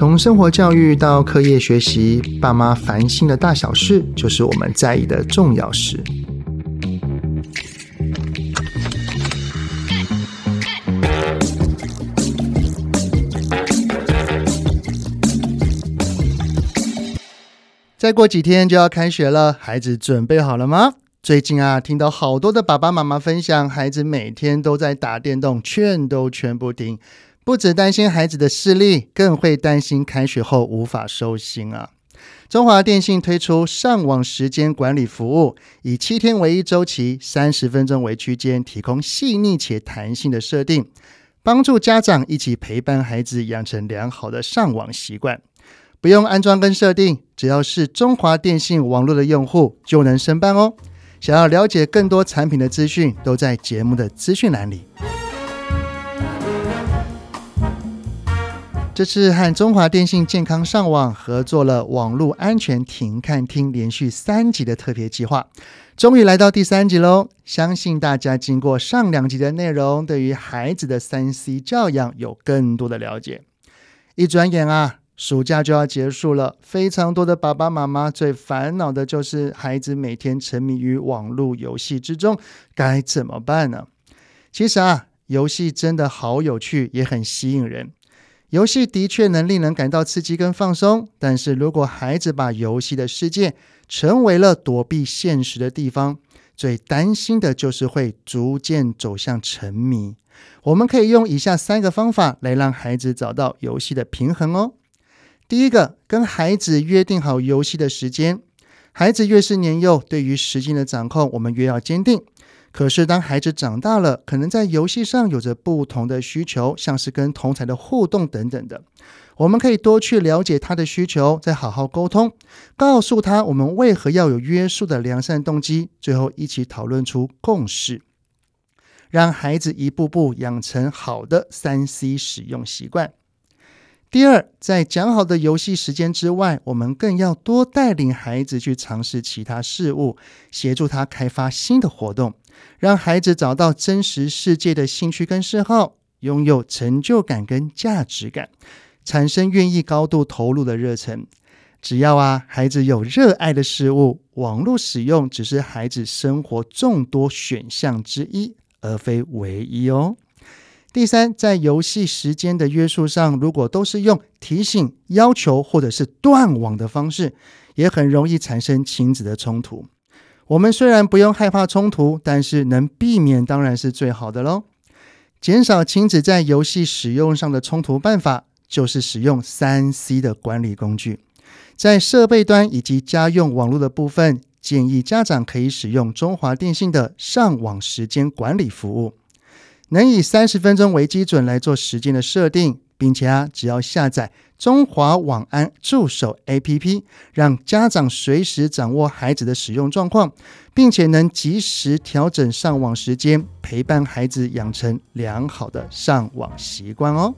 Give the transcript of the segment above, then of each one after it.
从生活教育到课业学习，爸妈烦心的大小事，就是我们在意的重要事。再过几天就要开学了，孩子准备好了吗？最近啊，听到好多的爸爸妈妈分享，孩子每天都在打电动，劝都劝不听。不止担心孩子的视力，更会担心开学后无法收心啊。中华电信推出上网时间管理服务，以七天为一周期，三十分钟为区间，提供细腻且弹性的设定，帮助家长一起陪伴孩子养成良好的上网习惯。不用安装跟设定，只要是中华电信网络的用户就能申办哦。想要了解更多产品的资讯，都在节目的资讯栏里。这次和中华电信健康上网合作了网络安全停看听连续三集的特别计划，终于来到第三集喽！相信大家经过上两集的内容，对于孩子的三 C 教养有更多的了解。一转眼啊。暑假就要结束了，非常多的爸爸妈妈最烦恼的就是孩子每天沉迷于网络游戏之中，该怎么办呢？其实啊，游戏真的好有趣，也很吸引人。游戏的确能令人感到刺激跟放松，但是如果孩子把游戏的世界成为了躲避现实的地方，最担心的就是会逐渐走向沉迷。我们可以用以下三个方法来让孩子找到游戏的平衡哦。第一个，跟孩子约定好游戏的时间。孩子越是年幼，对于时间的掌控，我们越要坚定。可是，当孩子长大了，可能在游戏上有着不同的需求，像是跟同侪的互动等等的。我们可以多去了解他的需求，再好好沟通，告诉他我们为何要有约束的良善动机，最后一起讨论出共识，让孩子一步步养成好的三 C 使用习惯。第二，在讲好的游戏时间之外，我们更要多带领孩子去尝试其他事物，协助他开发新的活动，让孩子找到真实世界的兴趣跟嗜好，拥有成就感跟价值感，产生愿意高度投入的热忱。只要啊，孩子有热爱的事物，网络使用只是孩子生活众多选项之一，而非唯一哦。第三，在游戏时间的约束上，如果都是用提醒、要求或者是断网的方式，也很容易产生亲子的冲突。我们虽然不用害怕冲突，但是能避免当然是最好的喽。减少亲子在游戏使用上的冲突办法，就是使用三 C 的管理工具。在设备端以及家用网络的部分，建议家长可以使用中华电信的上网时间管理服务。能以三十分钟为基准来做时间的设定，并且啊，只要下载中华网安助手 APP，让家长随时掌握孩子的使用状况，并且能及时调整上网时间，陪伴孩子养成良好的上网习惯哦。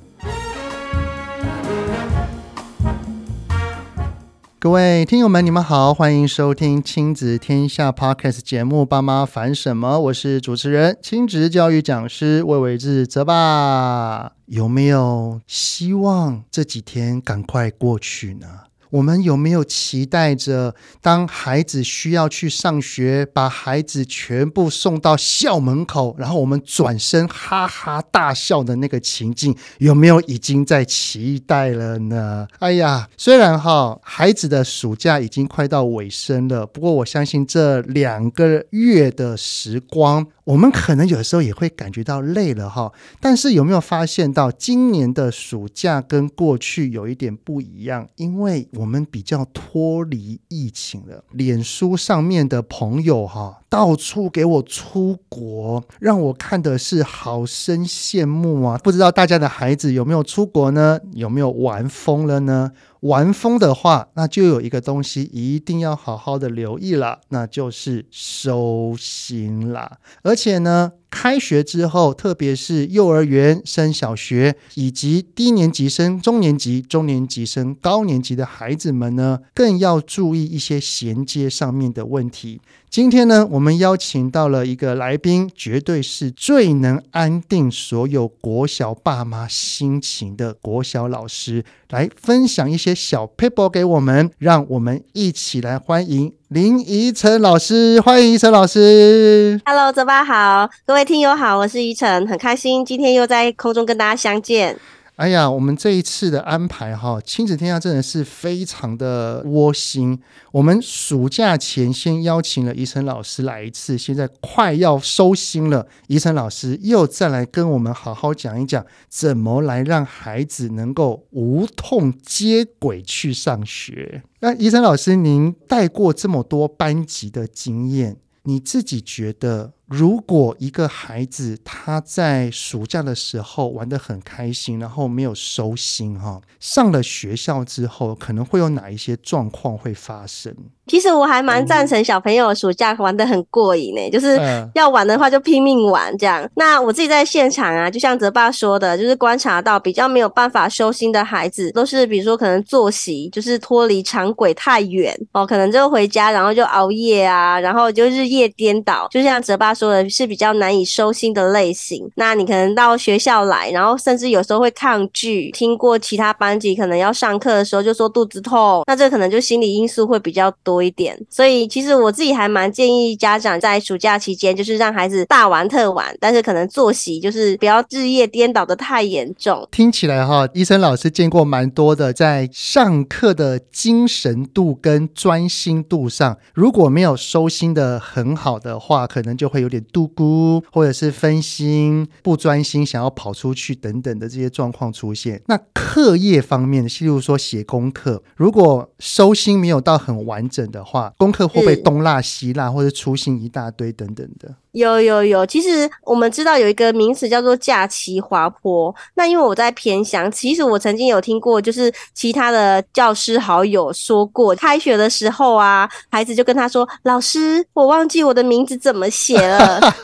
各位听友们，你们好，欢迎收听亲子天下 Podcast 节目《爸妈烦什么》，我是主持人、亲子教育讲师魏伟志泽爸。有没有希望这几天赶快过去呢？我们有没有期待着，当孩子需要去上学，把孩子全部送到校门口，然后我们转身哈哈大笑的那个情境，有没有已经在期待了呢？哎呀，虽然哈，孩子的暑假已经快到尾声了，不过我相信这两个月的时光，我们可能有的时候也会感觉到累了哈。但是有没有发现到今年的暑假跟过去有一点不一样？因为我们比较脱离疫情了，脸书上面的朋友哈，到处给我出国，让我看的是好生羡慕啊！不知道大家的孩子有没有出国呢？有没有玩疯了呢？玩疯的话，那就有一个东西一定要好好的留意了，那就是收心啦。而且呢，开学之后，特别是幼儿园升小学，以及低年级升中年级、中年级升高年级的孩子们呢，更要注意一些衔接上面的问题。今天呢，我们邀请到了一个来宾，绝对是最能安定所有国小爸妈心情的国小老师，来分享一些小 paper 给我们，让我们一起来欢迎林怡晨老师。欢迎怡晨老师。Hello，泽爸好，各位听友好，我是怡晨，很开心今天又在空中跟大家相见。哎呀，我们这一次的安排哈，亲子天下真的是非常的窝心。我们暑假前先邀请了怡辰老师来一次，现在快要收心了，怡辰老师又再来跟我们好好讲一讲，怎么来让孩子能够无痛接轨去上学。那怡辰老师，您带过这么多班级的经验，你自己觉得？如果一个孩子他在暑假的时候玩得很开心，然后没有收心哈，上了学校之后可能会有哪一些状况会发生？其实我还蛮赞成小朋友暑假玩得很过瘾呢、欸，就是要玩的话就拼命玩这样。那我自己在现场啊，就像泽爸说的，就是观察到比较没有办法收心的孩子，都是比如说可能作息就是脱离常轨太远哦，可能就回家然后就熬夜啊，然后就日夜颠倒，就像泽爸说。的是比较难以收心的类型，那你可能到学校来，然后甚至有时候会抗拒。听过其他班级可能要上课的时候就说肚子痛，那这可能就心理因素会比较多一点。所以其实我自己还蛮建议家长在暑假期间，就是让孩子大玩特玩，但是可能作息就是不要日夜颠倒的太严重。听起来哈，医生老师见过蛮多的，在上课的精神度跟专心度上，如果没有收心的很好的话，可能就会有。点度孤，或者是分心、不专心，想要跑出去等等的这些状况出现。那课业方面，例如说写功课，如果收心没有到很完整的话，功课会不会东落西落，或者粗心一大堆等等的？有有有，其实我们知道有一个名词叫做假期滑坡。那因为我在偏乡，其实我曾经有听过，就是其他的教师好友说过，开学的时候啊，孩子就跟他说：“老师，我忘记我的名字怎么写了。”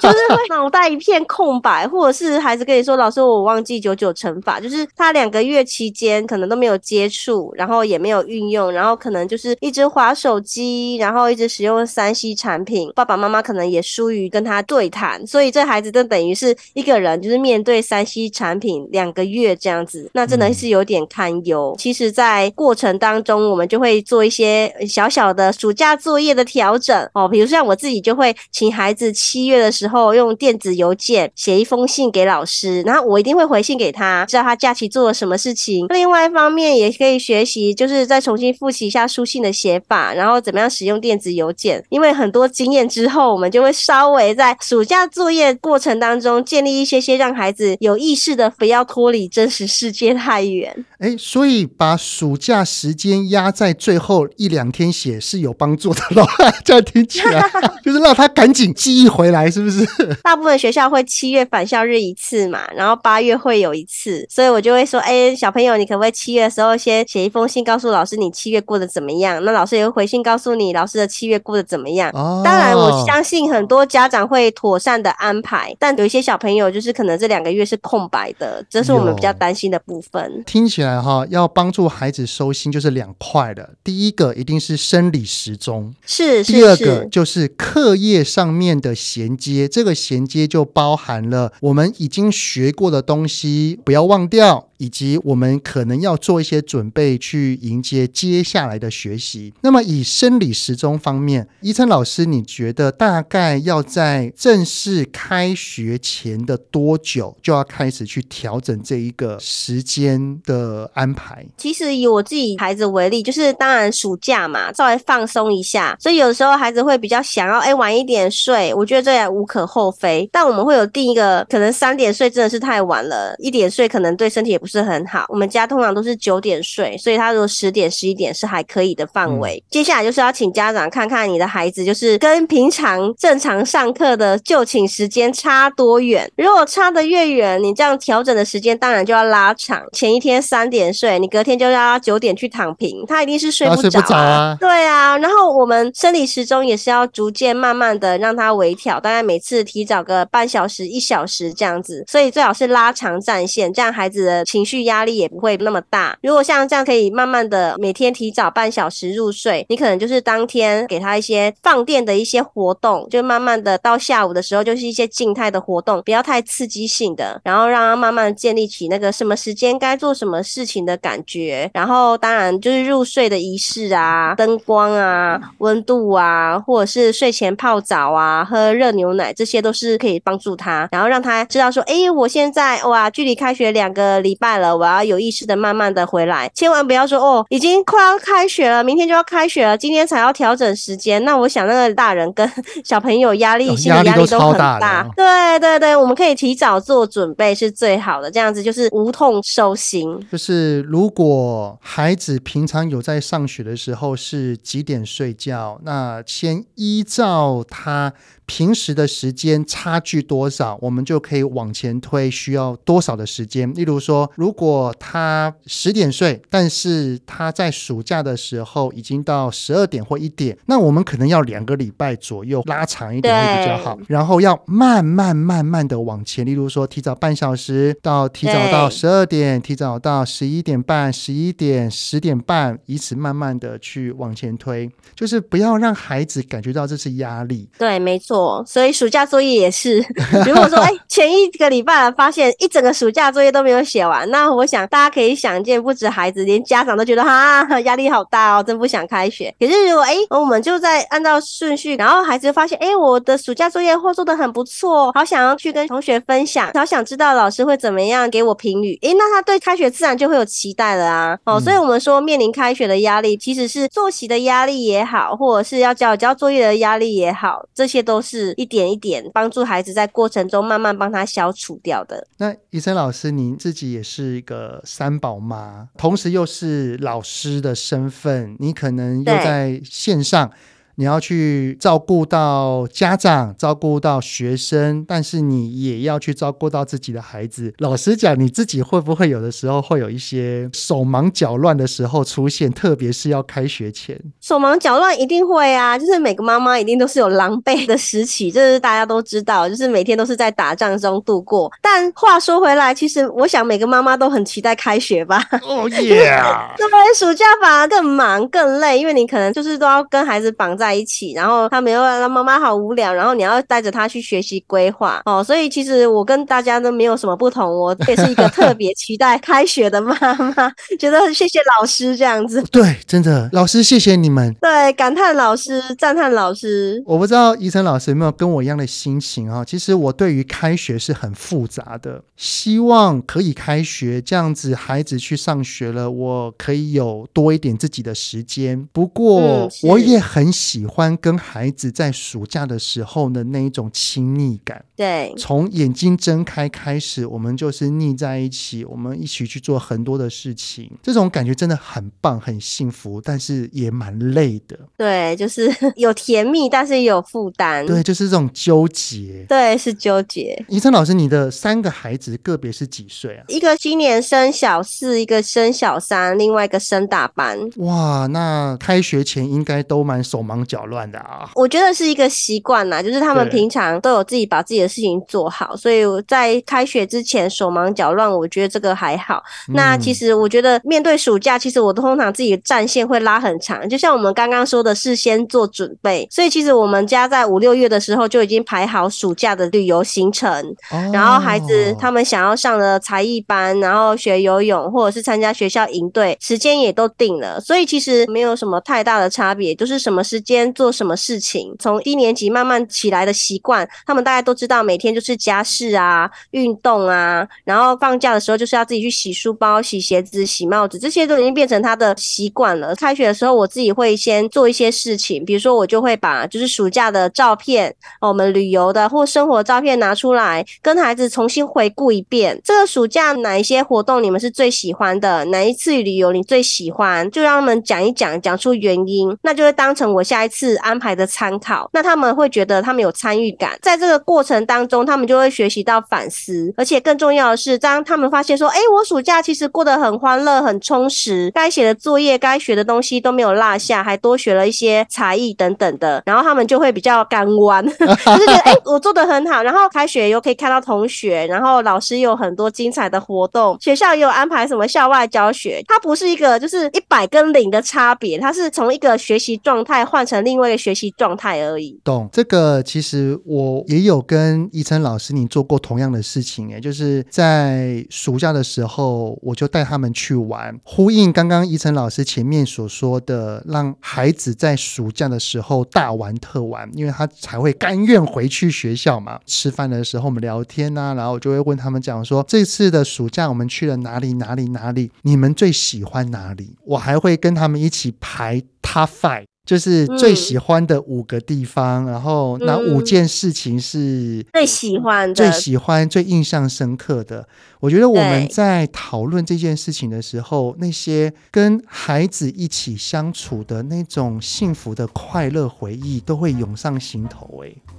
就是会脑袋一片空白，或者是孩子跟你说：“老师，我忘记九九乘法。”就是他两个月期间可能都没有接触，然后也没有运用，然后可能就是一直划手机，然后一直使用三 C 产品，爸爸妈妈可能也疏于跟他。对谈，所以这孩子就等于是一个人，就是面对三 C 产品两个月这样子，那真的是有点堪忧。嗯、其实，在过程当中，我们就会做一些小小的暑假作业的调整哦，比如像我自己就会请孩子七月的时候用电子邮件写一封信给老师，然后我一定会回信给他，知道他假期做了什么事情。另外一方面，也可以学习，就是再重新复习一下书信的写法，然后怎么样使用电子邮件。因为很多经验之后，我们就会稍微在。暑假作业过程当中，建立一些些让孩子有意识的，不要脱离真实世界太远。哎，所以把暑假时间压在最后一两天写是有帮助的喽。这样听起来 就是让他赶紧记忆回来，是不是？大部分学校会七月返校日一次嘛，然后八月会有一次，所以我就会说，哎，小朋友，你可不可以七月的时候先写一封信，告诉老师你七月过得怎么样？那老师也会回信告诉你，老师的七月过得怎么样？哦，当然，我相信很多家长会。会妥善的安排，但有一些小朋友就是可能这两个月是空白的，这是我们比较担心的部分。听起来哈，要帮助孩子收心就是两块的，第一个一定是生理时钟，是，是，第二个就是课业上面的衔接，这个衔接就包含了我们已经学过的东西，不要忘掉。以及我们可能要做一些准备去迎接接下来的学习。那么以生理时钟方面，怡辰老师，你觉得大概要在正式开学前的多久就要开始去调整这一个时间的安排？其实以我自己孩子为例，就是当然暑假嘛，稍微放松一下，所以有时候孩子会比较想要哎晚一点睡，我觉得这也无可厚非。但我们会有定一个，可能三点睡真的是太晚了，一点睡可能对身体也不。是很好。我们家通常都是九点睡，所以他如果十点、十一点是还可以的范围。嗯、接下来就是要请家长看看你的孩子，就是跟平常正常上课的就寝时间差多远。如果差得越远，你这样调整的时间当然就要拉长。前一天三点睡，你隔天就要他九点去躺平，他一定是睡不着、啊。不着啊。对啊，然后我们生理时钟也是要逐渐慢慢的让他微调，大概每次提早个半小时、一小时这样子。所以最好是拉长战线，这样孩子的情情绪压力也不会那么大。如果像这样可以慢慢的每天提早半小时入睡，你可能就是当天给他一些放电的一些活动，就慢慢的到下午的时候就是一些静态的活动，不要太刺激性的，然后让他慢慢建立起那个什么时间该做什么事情的感觉。然后当然就是入睡的仪式啊，灯光啊，温度啊，或者是睡前泡澡啊，喝热牛奶，这些都是可以帮助他，然后让他知道说，哎，我现在哇，距离开学两个礼拜了，我要有意识的慢慢的回来，千万不要说哦，已经快要开学了，明天就要开学了，今天才要调整时间。那我想那个大人跟小朋友压力，心理压力都很大。大哦、对对对，我们可以提早做准备是最好的，这样子就是无痛收心。就是如果孩子平常有在上学的时候是几点睡觉，那先依照他。平时的时间差距多少，我们就可以往前推需要多少的时间。例如说，如果他十点睡，但是他在暑假的时候已经到十二点或一点，那我们可能要两个礼拜左右拉长一点会比较好。然后要慢慢慢慢的往前，例如说提早半小时到提早到十二点，提早到十一点半、十一点、十点半，以此慢慢的去往前推，就是不要让孩子感觉到这是压力。对，没错。所以暑假作业也是，如果说哎、欸，前一个礼拜发现一整个暑假作业都没有写完，那我想大家可以想见，不止孩子，连家长都觉得哈 压力好大哦，真不想开学。可是如果哎、欸，我们就在按照顺序，然后孩子就发现哎、欸，我的暑假作业或做的很不错，好想要去跟同学分享，好想知道老师会怎么样给我评语，哎、欸，那他对开学自然就会有期待了啊。哦，所以我们说面临开学的压力，其实是作息的压力也好，或者是要交交作业的压力也好，这些都是。一点一点帮助孩子在过程中慢慢帮他消除掉的。那医生老师，您自己也是一个三宝妈，同时又是老师的身份，你可能又在线上。你要去照顾到家长，照顾到学生，但是你也要去照顾到自己的孩子。老实讲，你自己会不会有的时候会有一些手忙脚乱的时候出现？特别是要开学前，手忙脚乱一定会啊！就是每个妈妈一定都是有狼狈的时期，这是大家都知道，就是每天都是在打仗中度过。但话说回来，其实我想每个妈妈都很期待开学吧？哦耶！对，暑假反而更忙更累，因为你可能就是都要跟孩子绑在。在一起，然后他们又让妈妈好无聊，然后你要带着他去学习规划哦，所以其实我跟大家都没有什么不同，我也是一个特别期待开学的妈妈，觉得谢谢老师这样子。对，真的，老师谢谢你们。对，感叹老师，赞叹老师。我不知道怡晨老师有没有跟我一样的心情啊？其实我对于开学是很复杂的，希望可以开学，这样子孩子去上学了，我可以有多一点自己的时间。不过我也很喜。喜欢跟孩子在暑假的时候的那一种亲密感。对，从眼睛睁开开始，我们就是腻在一起，我们一起去做很多的事情，这种感觉真的很棒，很幸福，但是也蛮累的。对，就是 有甜蜜，但是也有负担。对，就是这种纠结。对，是纠结。医生老师，你的三个孩子个别是几岁啊？一个今年升小四，一个升小三，另外一个升大班。哇，那开学前应该都蛮手忙脚乱的啊！我觉得是一个习惯啦，就是他们平常都有自己把自己的事情做好，所以我在开学之前手忙脚乱，我觉得这个还好。嗯、那其实我觉得面对暑假，其实我都通常自己的战线会拉很长，就像我们刚刚说的，事先做准备。所以其实我们家在五六月的时候就已经排好暑假的旅游行程，哦、然后孩子他们想要上的才艺班，然后学游泳或者是参加学校营队，时间也都定了。所以其实没有什么太大的差别，就是什么时间。间做什么事情。从一年级慢慢起来的习惯，他们大概都知道每天就是家事啊、运动啊，然后放假的时候就是要自己去洗书包、洗鞋子、洗帽子，这些都已经变成他的习惯了。开学的时候，我自己会先做一些事情，比如说我就会把就是暑假的照片，我们旅游的或生活照片拿出来，跟孩子重新回顾一遍。这个暑假哪一些活动你们是最喜欢的？哪一次旅游你最喜欢？就让他们讲一讲，讲出原因，那就会当成我下一次安排的参考。那他们会觉得他们有参与感，在这个过程当中，他们就会学习到反思，而且更重要的是，当他们发现说，哎，我暑假其实过得很欢乐、很充实，该写的作业、该学的东西都没有落下，还多学了一些才艺等等的，然后他们就会比较甘愿，就 是觉得哎，我做的很好。然后开学又可以看到同学，然后老师有很多精彩的活动，学校也有安排什么校外教学，它不是一个就是一百跟零的差别，它是从一个学习状态换成另外一个学习状态而已。懂这个，其实我也有跟怡晨老师你做过同样的事情，哎，就是在暑假的时候，我就带他们去玩，呼应刚刚怡晨老师前面所说的，让孩子在暑假的时候大玩特玩，因为他才会甘愿回去学校嘛。吃饭的时候我们聊天啊，然后我就会问他们讲说，这次的暑假我们去了哪里哪里哪里，你们最喜欢哪里？我还会跟他们一起排 Top Five。就是最喜欢的五个地方，嗯、然后哪五件事情是最喜欢的、最喜欢、最印象深刻的？我觉得我们在讨论这件事情的时候，那些跟孩子一起相处的那种幸福的快乐回忆，都会涌上心头。哎。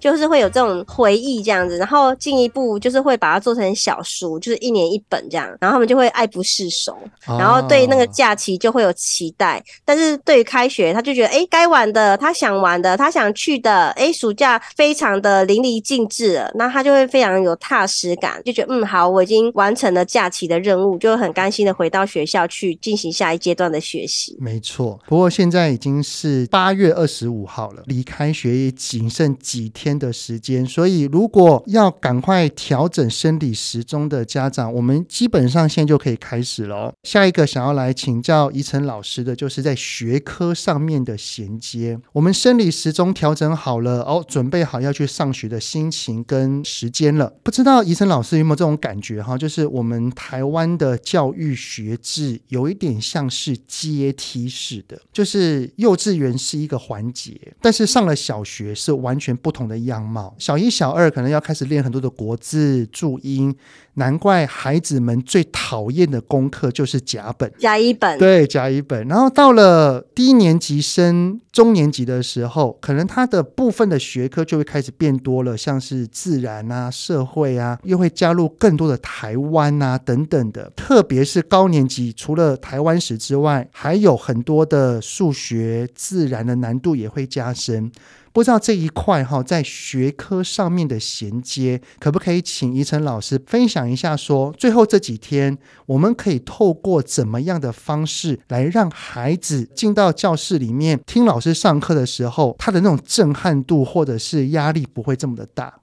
就是会有这种回忆这样子，然后进一步就是会把它做成小书，就是一年一本这样，然后他们就会爱不释手，然后对那个假期就会有期待。哦、但是对于开学，他就觉得哎该玩的，他想玩的，他想去的，哎暑假非常的淋漓尽致了，那他就会非常有踏实感，就觉得嗯好，我已经完成了假期的任务，就很甘心的回到学校去进行下一阶段的学习。没错，不过现在已经是八月二十五号了，离开学也仅剩几天的时间，所以如果要赶快调整生理时钟的家长，我们基本上现在就可以开始了。下一个想要来请教怡晨老师的，就是在学科上面的衔接。我们生理时钟调整好了，哦，准备好要去上学的心情跟时间了。不知道怡晨老师有没有这种感觉哈？就是我们台湾的教育学制有一点像是阶梯式的，就是幼稚园是一个环节，但是上了小学是完全不同的。样貌，小一、小二可能要开始练很多的国字、注音，难怪孩子们最讨厌的功课就是甲本、甲乙本。对，甲乙本。然后到了低年级升中年级的时候，可能他的部分的学科就会开始变多了，像是自然啊、社会啊，又会加入更多的台湾啊等等的。特别是高年级，除了台湾史之外，还有很多的数学、自然的难度也会加深。不知道这一块哈，在学科上面的衔接，可不可以请宜晨老师分享一下？说最后这几天，我们可以透过怎么样的方式来让孩子进到教室里面听老师上课的时候，他的那种震撼度或者是压力不会这么的大。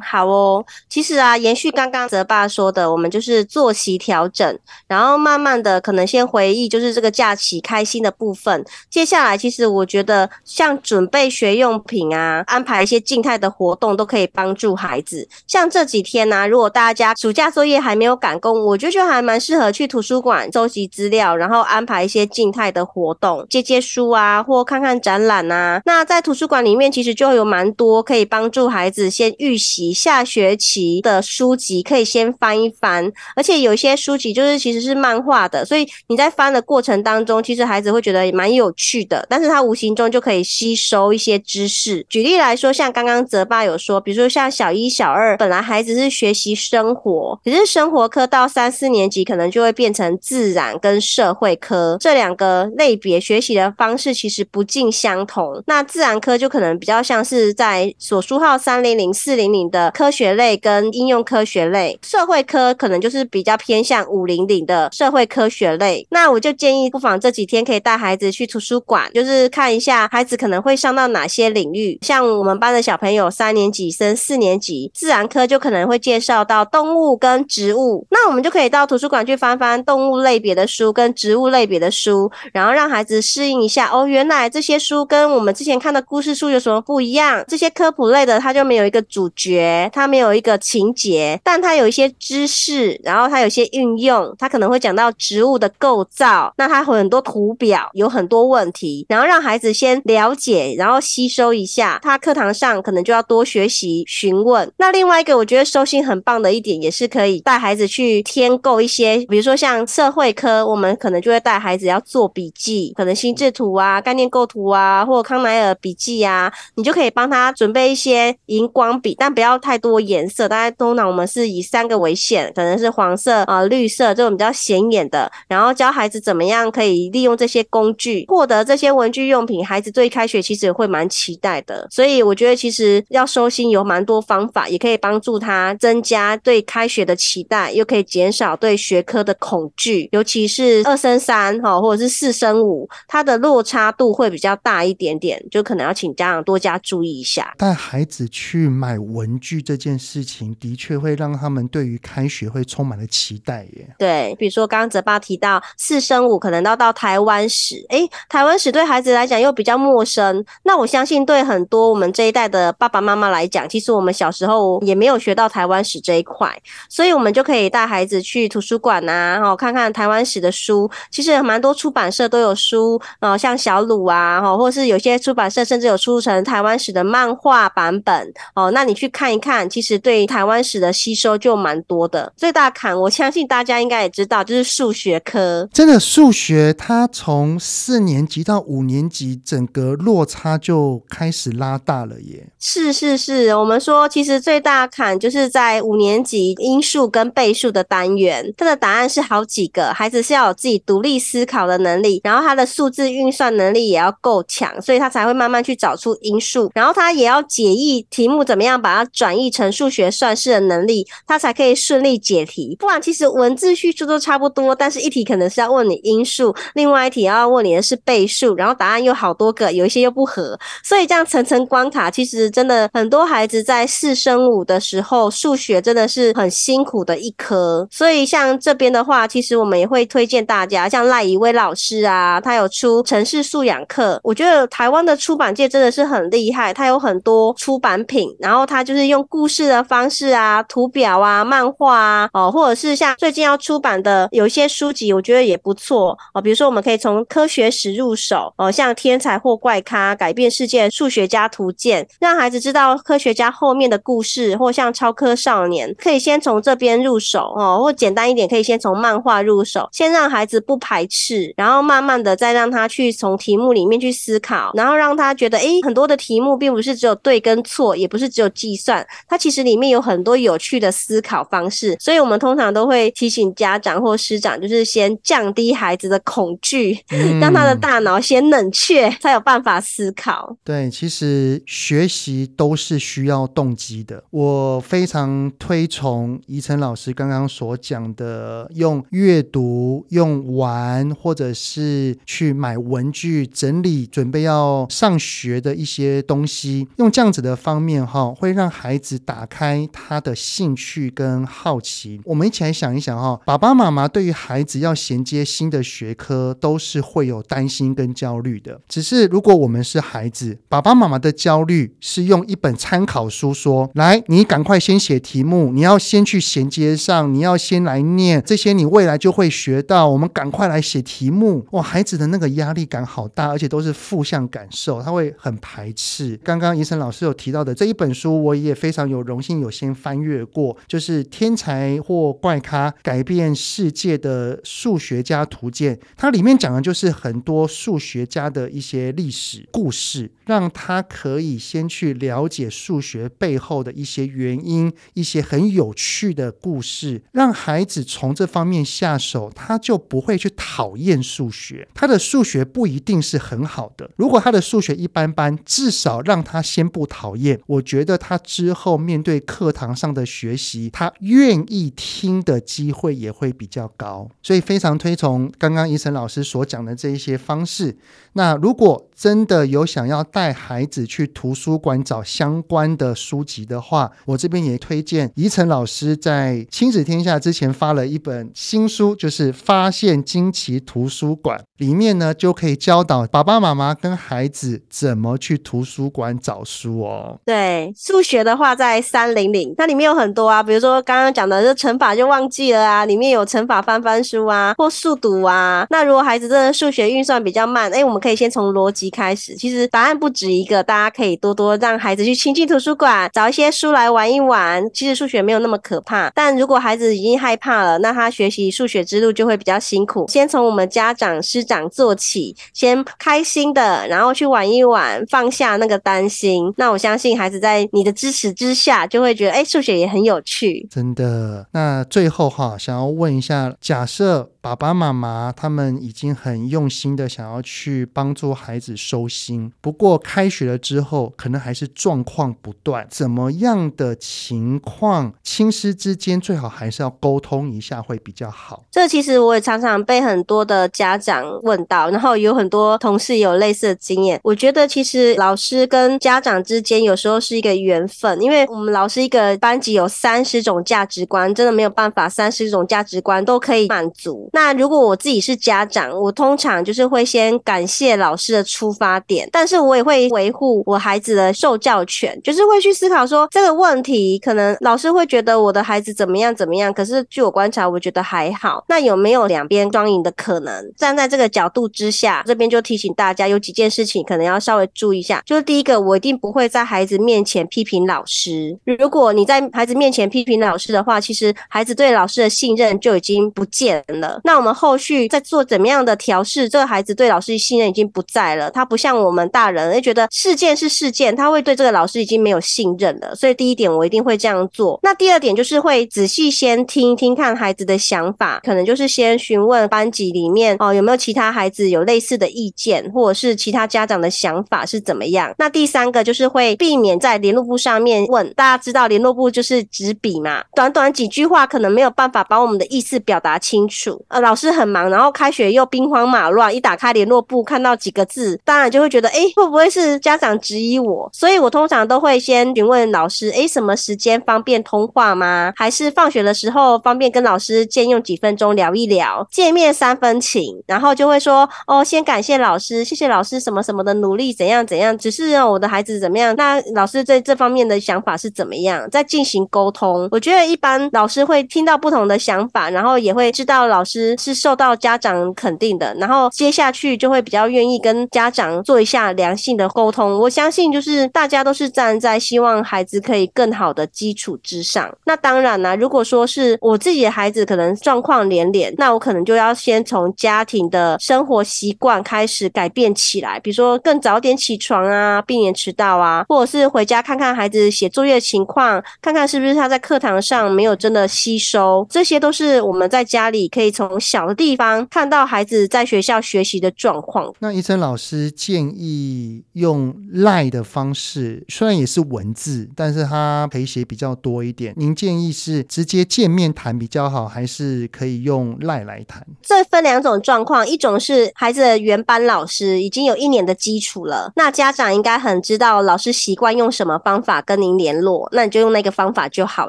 好哦。其实啊，延续刚刚泽爸说的，我们就是作息调整，然后慢慢的可能先回忆，就是这个假期开心的部分。接下来，其实我觉得像准备学用品啊，安排一些静态的活动，都可以帮助孩子。像这几天呢、如果大家暑假作业还没有赶工，我觉得就还蛮适合去图书馆收集资料，然后安排一些静态的活动，借借书啊，或看看展览啊。那在图书馆里面，其实就有蛮多可以帮助孩子先。预习下学期的书籍可以先翻一翻，而且有些书籍就是其实是漫画的，所以你在翻的过程当中，其实孩子会觉得蛮有趣的，但是他无形中就可以吸收一些知识。举例来说，像刚刚泽爸有说，比如说像小一、小二，本来孩子是学习生活，可是生活科到三四年级可能就会变成自然跟社会科这两个类别学习的方式其实不尽相同。那自然科就可能比较像是在索书号三零零四。零零的科学类跟应用科学类，社会科可能就是比较偏向五零零的社会科学类。那我就建议，不妨这几天可以带孩子去图书馆，就是看一下孩子可能会上到哪些领域。像我们班的小朋友，三年级升四年级，自然科就可能会介绍到动物跟植物。那我们就可以到图书馆去翻翻动物类别的书跟植物类别的书，然后让孩子适应一下。哦，原来这些书跟我们之前看的故事书有什么不一样？这些科普类的，它就没有一个主角，它没有一个情节，但它有一些知识，然后它有些运用，它可能会讲到植物的构造，那它会很多图表，有很多问题，然后让孩子先了解，然后吸收一下。他课堂上可能就要多学习询问。那另外一个，我觉得收心很棒的一点，也是可以带孩子去添购一些，比如说像社会科，我们可能就会带孩子要做笔记，可能心智图啊、概念构图啊，或康乃尔笔记啊，你就可以帮他准备一些荧光笔，但不要 要太多颜色。大概通常我们是以三个为限，可能是黄色啊、绿色这种比较显眼的，然后教孩子怎么样可以利用这些工具获得这些文具用品。孩子对开学其实会蛮期待的，所以我觉得其实要收心有蛮多方法，也可以帮助他增加对开学的期待，又可以减少对学科的恐惧，尤其是二升三哈，或者是四升五，它的落差度会比较大一点点，就可能要请家长多加注意一下。带孩子去买文具这件事情，的确会让他们对于开学会充满了期待耶。对，比如说刚刚泽爸提到四升五，可能要到台湾史，诶，台湾史对孩子来讲又比较陌生。那我相信对很多我们这一代的爸爸妈妈来讲，其实我们小时候也没有学到台湾史这一块，所以我们就可以带孩子去图书馆啊，哈，看看台湾史的书。其实蛮多出版社都有书，呃，像小鲁啊，哈，或是有些出版社甚至有出成台湾史的漫画版本。哦，那你去看一看，其实对台湾史的吸收就蛮多的。最大坎，我相信大家应该也知道，就是数学科。真的，数学它从四年级到五年级，整个落差就开始拉大了耶。是是是，我们说其实最大坎就是在五年级因数跟倍数的单元，它的答案是好几个，孩子是要有自己独立思考的能力，然后他的数字运算能力也要够强，所以他才会慢慢去找出因数，然后他也要解译题目，怎么样把它转译成数学算式的能力，他才可以顺利解题。不然其实文字叙述都差不多，但是一题可能是要问你因数，另外一题要问你的是倍数，然后答案又好多个，有一些又不合，所以这样层层关卡，其实。真的很多孩子在四升五的时候，数学真的是很辛苦的一科。所以像这边的话，其实我们也会推荐大家，像赖以威老师啊，他有出城市素养课。我觉得台湾的出版界真的是很厉害，他有很多出版品，然后他就是用故事的方式啊、图表啊、漫画啊，哦，或者是像最近要出版的有一些书籍，我觉得也不错哦。比如说，我们可以从科学史入手哦，像《天才或怪咖：改变世界数学家图鉴》，让孩子知道科学家后面的故事，或像超科少年，可以先从这边入手哦，或简单一点，可以先从漫画入手，先让孩子不排斥，然后慢慢的再让他去从题目里面去思考，然后让他觉得，诶，很多的题目并不是只有对跟错，也不是只有计算，它其实里面有很多有趣的思考方式。所以我们通常都会提醒家长或师长，就是先降低孩子的恐惧，嗯、让他的大脑先冷却，才有办法思考。对，其实学习。都是需要动机的。我非常推崇怡晨老师刚刚所讲的，用阅读、用玩，或者是去买文具、整理准备要上学的一些东西，用这样子的方面哈，会让孩子打开他的兴趣跟好奇。我们一起来想一想哈，爸爸妈妈对于孩子要衔接新的学科，都是会有担心跟焦虑的。只是如果我们是孩子，爸爸妈妈的焦虑是。用一本参考书说：“来，你赶快先写题目，你要先去衔接上，你要先来念这些，你未来就会学到。我们赶快来写题目。哇，孩子的那个压力感好大，而且都是负向感受，他会很排斥。刚刚怡辰老师有提到的这一本书，我也也非常有荣幸有先翻阅过，就是《天才或怪咖：改变世界的数学家图鉴》。它里面讲的就是很多数学家的一些历史故事，让他可以先去。了解数学背后的一些原因，一些很有趣的故事，让孩子从这方面下手，他就不会去讨厌数学。他的数学不一定是很好的，如果他的数学一般般，至少让他先不讨厌。我觉得他之后面对课堂上的学习，他愿意听的机会也会比较高。所以非常推崇刚刚怡晨老师所讲的这一些方式。那如果真的有想要带孩子去图书馆找相关的书籍的话，我这边也推荐怡晨老师在亲子天下之前发了一本新书，就是《发现惊奇图书馆》，里面呢就可以教导爸爸妈妈跟孩子怎么去图书馆找书哦。对，数学的话在三零零，它里面有很多啊，比如说刚刚讲的这乘法就忘记了啊，里面有乘法翻翻书啊，或速读啊。那如果孩子真的数学运算比较慢，哎，我们可以先从逻辑开始，其实答案不止一个，大家可以多多让孩子去亲近图书馆，找一些书来玩一玩。其实数学没有那么可怕，但如果孩子已经害怕了，那他学习数学之路就会比较辛苦。先从我们家长师长做起，先开心的，然后去玩一玩，放下那个担心。那我相信孩子在你的支持之下，就会觉得哎，数学也很有趣。真的。那最后哈，想要问一下，假设。爸爸妈妈他们已经很用心的想要去帮助孩子收心，不过开学了之后，可能还是状况不断。怎么样的情况，亲师之间最好还是要沟通一下会比较好。这其实我也常常被很多的家长问到，然后有很多同事有类似的经验。我觉得其实老师跟家长之间有时候是一个缘分，因为我们老师一个班级有三十种价值观，真的没有办法三十种价值观都可以满足。那如果我自己是家长，我通常就是会先感谢老师的出发点，但是我也会维护我孩子的受教权，就是会去思考说这个问题，可能老师会觉得我的孩子怎么样怎么样，可是据我观察，我觉得还好。那有没有两边双赢的可能？站在这个角度之下，这边就提醒大家有几件事情可能要稍微注意一下。就是第一个，我一定不会在孩子面前批评老老师。如果你在孩子面前批评老师的话，其实孩子对老师的信任就已经不见了。那我们后续在做怎么样的调试，这个孩子对老师的信任已经不在了。他不像我们大人，会觉得事件是事件，他会对这个老师已经没有信任了。所以第一点，我一定会这样做。那第二点就是会仔细先听听看孩子的想法，可能就是先询问班级里面哦有没有其他孩子有类似的意见，或者是其他家长的想法是怎么样。那第三个就是会避免在联络簿上面面问。大家知道联络部就是纸笔嘛，短短几句话可能没有办法把我们的意思表达清楚。呃，老师很忙，然后开学又兵荒马乱，一打开联络部看到几个字，当然就会觉得，哎，会不会是家长质疑我？所以我通常都会先询问老师，哎，什么时间方便通话吗？还是放学的时候方便跟老师借用几分钟聊一聊？见面三分情，然后就会说，哦，先感谢老师，谢谢老师什么什么的努力，怎样怎样，只是让我的孩子怎么样？那老师在这方面的想法是怎么样？再进行沟通。我觉得一般老师会听到不同的想法，然后也会知道老师是受到。家长肯定的，然后接下去就会比较愿意跟家长做一下良性的沟通。我相信，就是大家都是站在希望孩子可以更好的基础之上。那当然啦，如果说是我自己的孩子可能状况连连，那我可能就要先从家庭的生活习惯开始改变起来，比如说更早点起床啊，避免迟到啊，或者是回家看看孩子写作业的情况，看看是不是他在课堂上没有真的吸收，这些都是我们在家里可以从小的地方。看到孩子在学校学习的状况，那医生老师建议用赖的方式，虽然也是文字，但是他陪写比较多一点。您建议是直接见面谈比较好，还是可以用赖来谈？这分两种状况，一种是孩子的原班老师已经有一年的基础了，那家长应该很知道老师习惯用什么方法跟您联络，那你就用那个方法就好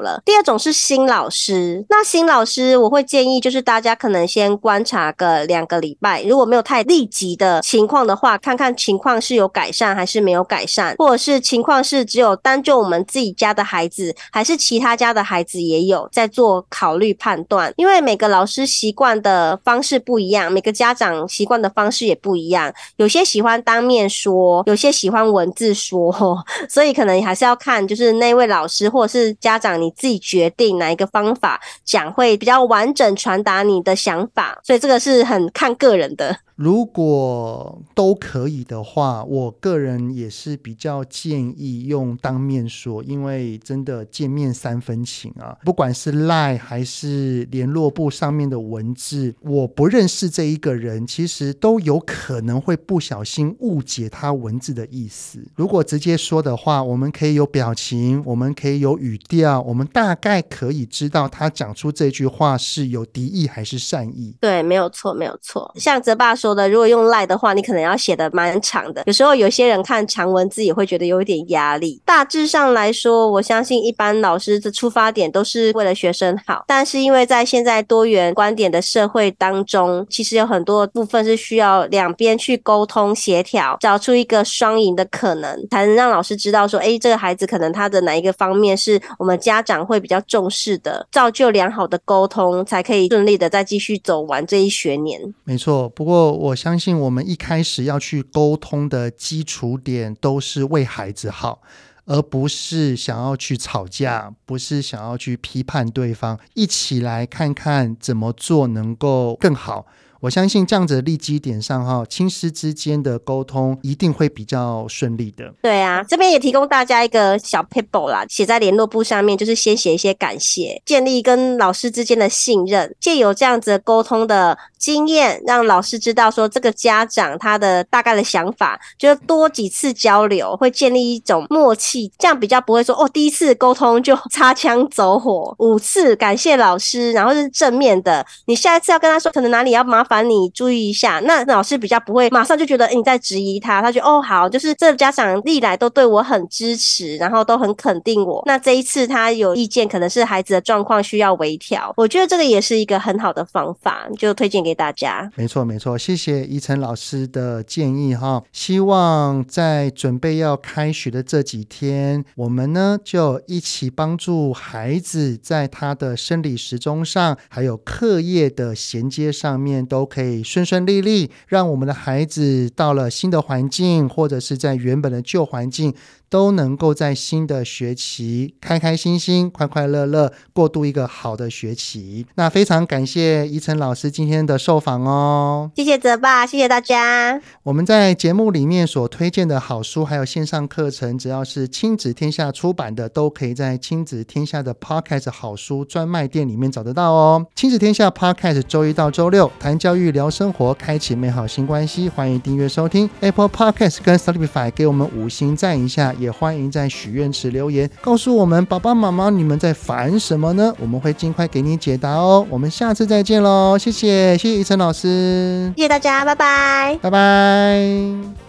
了。第二种是新老师，那新老师我会建议就是大家可能先观察。个两个礼拜，如果没有太立即的情况的话，看看情况是有改善还是没有改善，或者是情况是只有单就我们自己家的孩子，还是其他家的孩子也有在做考虑判断。因为每个老师习惯的方式不一样，每个家长习惯的方式也不一样，有些喜欢当面说，有些喜欢文字说，所以可能还是要看看就是那位老师或者是家长你自己决定哪一个方法讲会比较完整传达你的想法。所以。这个是很看个人的。如果都可以的话，我个人也是比较建议用当面说，因为真的见面三分情啊。不管是 lie 还是联络簿上面的文字，我不认识这一个人，其实都有可能会不小心误解他文字的意思。如果直接说的话，我们可以有表情，我们可以有语调，我们大概可以知道他讲出这句话是有敌意还是善意。对，没有错，没有错。像泽爸说。说的，如果用赖的话，你可能要写的蛮长的。有时候有些人看长文字也会觉得有一点压力。大致上来说，我相信一般老师的出发点都是为了学生好，但是因为在现在多元观点的社会当中，其实有很多部分是需要两边去沟通协调，找出一个双赢的可能，才能让老师知道说，哎，这个孩子可能他的哪一个方面是我们家长会比较重视的，造就良好的沟通，才可以顺利的再继续走完这一学年。没错，不过。我相信我们一开始要去沟通的基础点都是为孩子好，而不是想要去吵架，不是想要去批判对方，一起来看看怎么做能够更好。我相信这样子的立基点上哈，亲师之间的沟通一定会比较顺利的。对啊，这边也提供大家一个小 paper 啦，写在联络簿上面，就是先写一些感谢，建立跟老师之间的信任，借由这样子沟通的经验，让老师知道说这个家长他的大概的想法，就多几次交流会建立一种默契，这样比较不会说哦，第一次沟通就擦枪走火，五次感谢老师，然后是正面的，你下一次要跟他说可能哪里要麻烦。你注意一下，那老师比较不会马上就觉得你在质疑他，他觉哦好，就是这家长历来都对我很支持，然后都很肯定我。那这一次他有意见，可能是孩子的状况需要微调，我觉得这个也是一个很好的方法，就推荐给大家。没错没错，谢谢怡晨老师的建议哈。希望在准备要开学的这几天，我们呢就一起帮助孩子在他的生理时钟上，还有课业的衔接上面都。都可以顺顺利利，让我们的孩子到了新的环境，或者是在原本的旧环境。都能够在新的学期开开心心、快快乐乐过渡一个好的学期。那非常感谢怡晨老师今天的受访哦，谢谢泽爸，谢谢大家。我们在节目里面所推荐的好书，还有线上课程，只要是亲子天下出版的，都可以在亲子天下的 Podcast 好书专卖店里面找得到哦。亲子天下 Podcast 周一到周六谈教育、聊生活，开启美好新关系。欢迎订阅收听 Apple Podcast 跟 Spotify，给我们五星赞一下。也欢迎在许愿池留言，告诉我们爸爸妈妈你们在烦什么呢？我们会尽快给你解答哦。我们下次再见喽，谢谢谢谢依晨老师，谢谢大家，拜拜，拜拜。